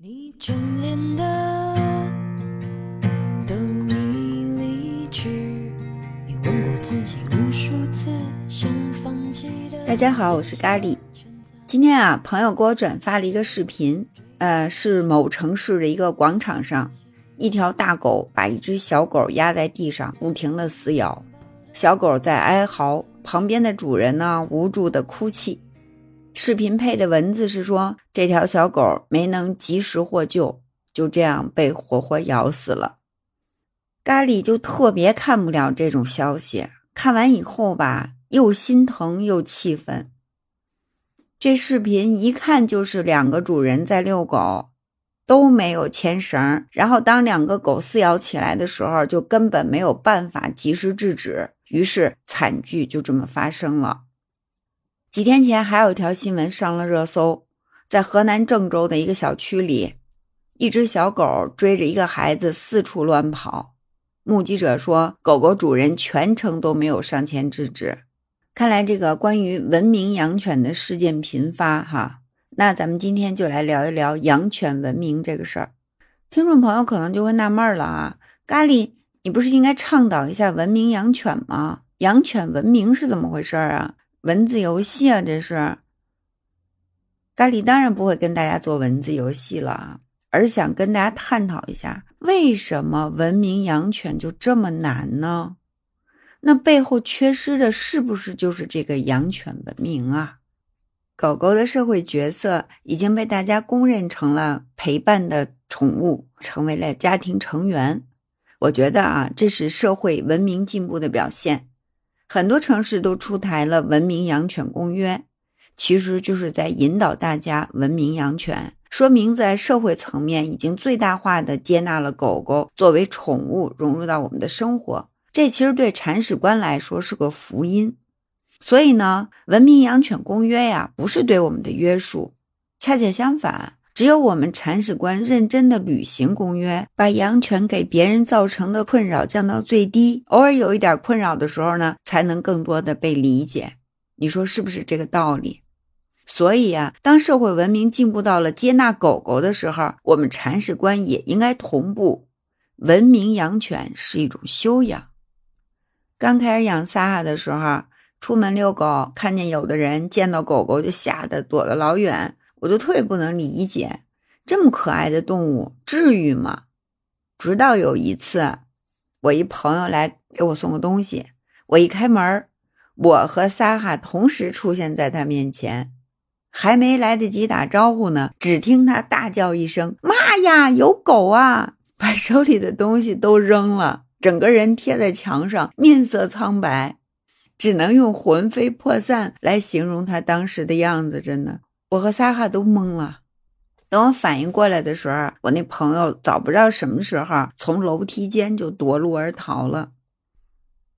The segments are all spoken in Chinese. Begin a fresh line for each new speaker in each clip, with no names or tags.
你眷恋的都已离去，你问过自己无数次想放弃的。
大家好，我是咖喱。今天啊，朋友给我转发了一个视频，呃，是某城市的一个广场上，一条大狗把一只小狗压在地上，不停的撕咬，小狗在哀嚎，旁边的主人呢无助的哭泣。视频配的文字是说，这条小狗没能及时获救，就这样被活活咬死了。咖喱就特别看不了这种消息，看完以后吧，又心疼又气愤。这视频一看就是两个主人在遛狗，都没有牵绳，然后当两个狗撕咬起来的时候，就根本没有办法及时制止，于是惨剧就这么发生了。几天前还有一条新闻上了热搜，在河南郑州的一个小区里，一只小狗追着一个孩子四处乱跑。目击者说，狗狗主人全程都没有上前制止。看来这个关于文明养犬的事件频发哈，那咱们今天就来聊一聊养犬文明这个事儿。听众朋友可能就会纳闷了啊，咖喱，你不是应该倡导一下文明养犬吗？养犬文明是怎么回事啊？文字游戏啊，这是咖喱当然不会跟大家做文字游戏了啊，而想跟大家探讨一下，为什么文明养犬就这么难呢？那背后缺失的是不是就是这个养犬文明啊？狗狗的社会角色已经被大家公认成了陪伴的宠物，成为了家庭成员。我觉得啊，这是社会文明进步的表现。很多城市都出台了文明养犬公约，其实就是在引导大家文明养犬，说明在社会层面已经最大化的接纳了狗狗作为宠物融入到我们的生活。这其实对铲屎官来说是个福音。所以呢，文明养犬公约呀，不是对我们的约束，恰恰相反。只有我们铲屎官认真的履行公约，把养犬给别人造成的困扰降到最低，偶尔有一点困扰的时候呢，才能更多的被理解。你说是不是这个道理？所以呀，当社会文明进步到了接纳狗狗的时候，我们铲屎官也应该同步文明养犬是一种修养。刚开始养萨哈的时候，出门遛狗，看见有的人见到狗狗就吓得躲得老远。我就特别不能理解，这么可爱的动物，至于吗？直到有一次，我一朋友来给我送个东西，我一开门，我和萨哈同时出现在他面前，还没来得及打招呼呢，只听他大叫一声：“妈呀，有狗啊！”把手里的东西都扔了，整个人贴在墙上，面色苍白，只能用魂飞魄散来形容他当时的样子，真的。我和萨哈都懵了。等我反应过来的时候，我那朋友早不知道什么时候从楼梯间就夺路而逃了。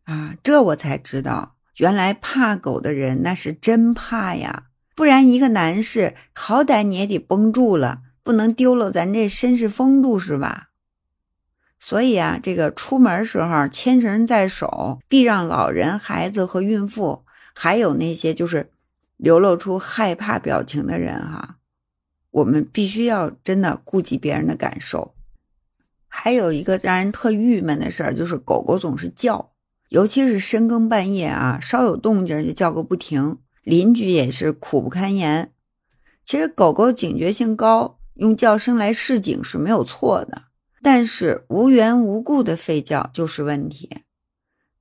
啊，这我才知道，原来怕狗的人那是真怕呀！不然一个男士好歹你也得绷住了，不能丢了咱这绅士风度是吧？所以啊，这个出门时候牵绳在手，避让老人、孩子和孕妇，还有那些就是。流露出害怕表情的人，哈，我们必须要真的顾及别人的感受。还有一个让人特郁闷的事儿，就是狗狗总是叫，尤其是深更半夜啊，稍有动静就叫个不停，邻居也是苦不堪言。其实狗狗警觉性高，用叫声来示警是没有错的，但是无缘无故的吠叫就是问题。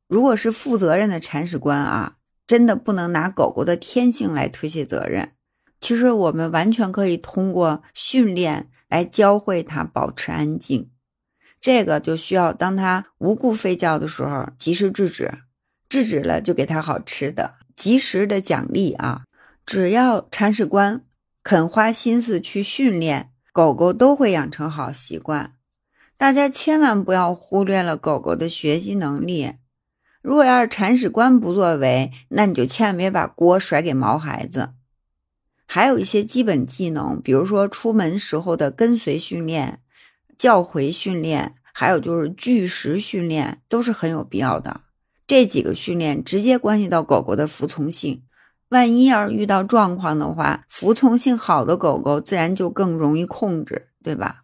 如果是负责任的铲屎官啊。真的不能拿狗狗的天性来推卸责任。其实我们完全可以通过训练来教会它保持安静。这个就需要当它无故吠叫的时候及时制止，制止了就给它好吃的，及时的奖励啊！只要铲屎官肯花心思去训练，狗狗都会养成好习惯。大家千万不要忽略了狗狗的学习能力。如果要是铲屎官不作为，那你就千万别把锅甩给毛孩子。还有一些基本技能，比如说出门时候的跟随训练、叫回训练，还有就是拒食训练，都是很有必要的。这几个训练直接关系到狗狗的服从性。万一要是遇到状况的话，服从性好的狗狗自然就更容易控制，对吧？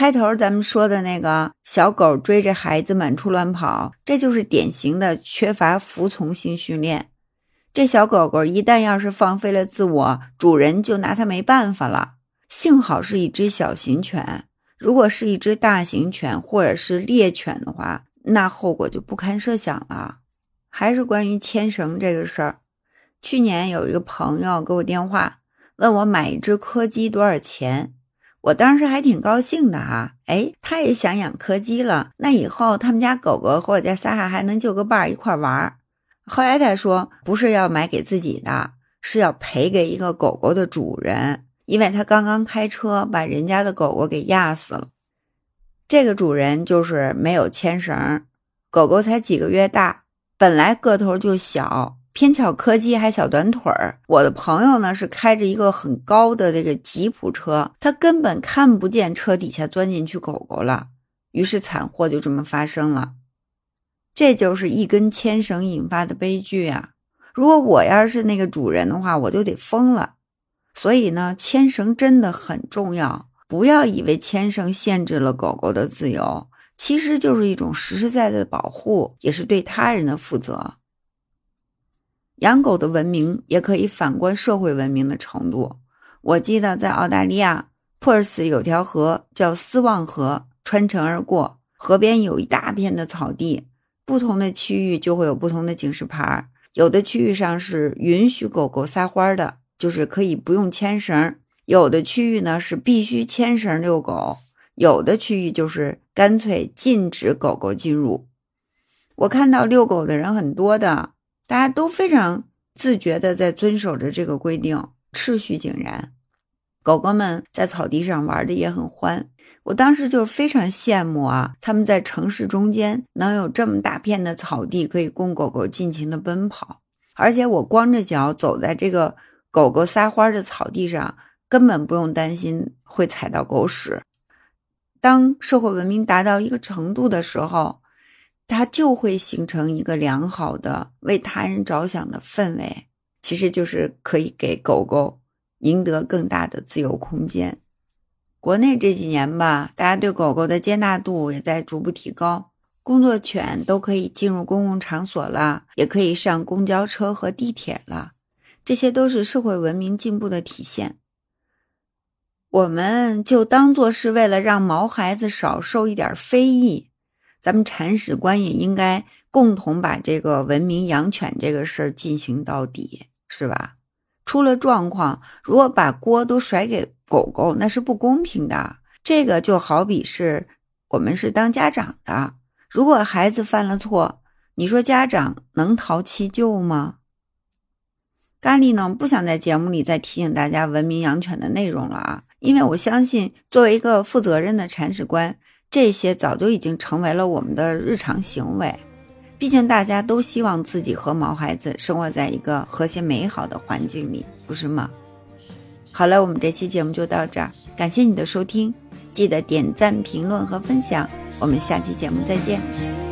开头咱们说的那个小狗追着孩子满处乱跑，这就是典型的缺乏服从性训练。这小狗狗一旦要是放飞了自我，主人就拿它没办法了。幸好是一只小型犬，如果是一只大型犬或者是猎犬的话，那后果就不堪设想了。还是关于牵绳这个事儿，去年有一个朋友给我电话，问我买一只柯基多少钱。我当时还挺高兴的啊，哎，他也想养柯基了，那以后他们家狗狗和我家撒哈还能就个伴儿一块玩儿。后来他说，不是要买给自己的，是要赔给一个狗狗的主人，因为他刚刚开车把人家的狗狗给压死了。这个主人就是没有牵绳，狗狗才几个月大，本来个头就小。偏巧柯基还小短腿儿，我的朋友呢是开着一个很高的这个吉普车，他根本看不见车底下钻进去狗狗了，于是惨祸就这么发生了。这就是一根牵绳引发的悲剧啊！如果我要是那个主人的话，我就得疯了。所以呢，牵绳真的很重要，不要以为牵绳限制了狗狗的自由，其实就是一种实实在在的保护，也是对他人的负责。养狗的文明也可以反观社会文明的程度。我记得在澳大利亚珀尔斯有条河叫斯旺河，穿城而过，河边有一大片的草地，不同的区域就会有不同的警示牌。有的区域上是允许狗狗撒欢的，就是可以不用牵绳；有的区域呢是必须牵绳遛狗；有的区域就是干脆禁止狗狗进入。我看到遛狗的人很多的。大家都非常自觉的在遵守着这个规定，秩序井然。狗狗们在草地上玩的也很欢，我当时就非常羡慕啊！他们在城市中间能有这么大片的草地，可以供狗狗尽情的奔跑，而且我光着脚走在这个狗狗撒欢的草地上，根本不用担心会踩到狗屎。当社会文明达到一个程度的时候。它就会形成一个良好的为他人着想的氛围，其实就是可以给狗狗赢得更大的自由空间。国内这几年吧，大家对狗狗的接纳度也在逐步提高，工作犬都可以进入公共场所了，也可以上公交车和地铁了，这些都是社会文明进步的体现。我们就当做是为了让毛孩子少受一点非议。咱们铲屎官也应该共同把这个文明养犬这个事儿进行到底，是吧？出了状况，如果把锅都甩给狗狗，那是不公平的。这个就好比是我们是当家长的，如果孩子犯了错，你说家长能逃其咎吗？咖喱呢，不想在节目里再提醒大家文明养犬的内容了啊，因为我相信，作为一个负责任的铲屎官。这些早就已经成为了我们的日常行为，毕竟大家都希望自己和毛孩子生活在一个和谐美好的环境里，不是吗？好了，我们这期节目就到这儿，感谢你的收听，记得点赞、评论和分享，我们下期节目再见。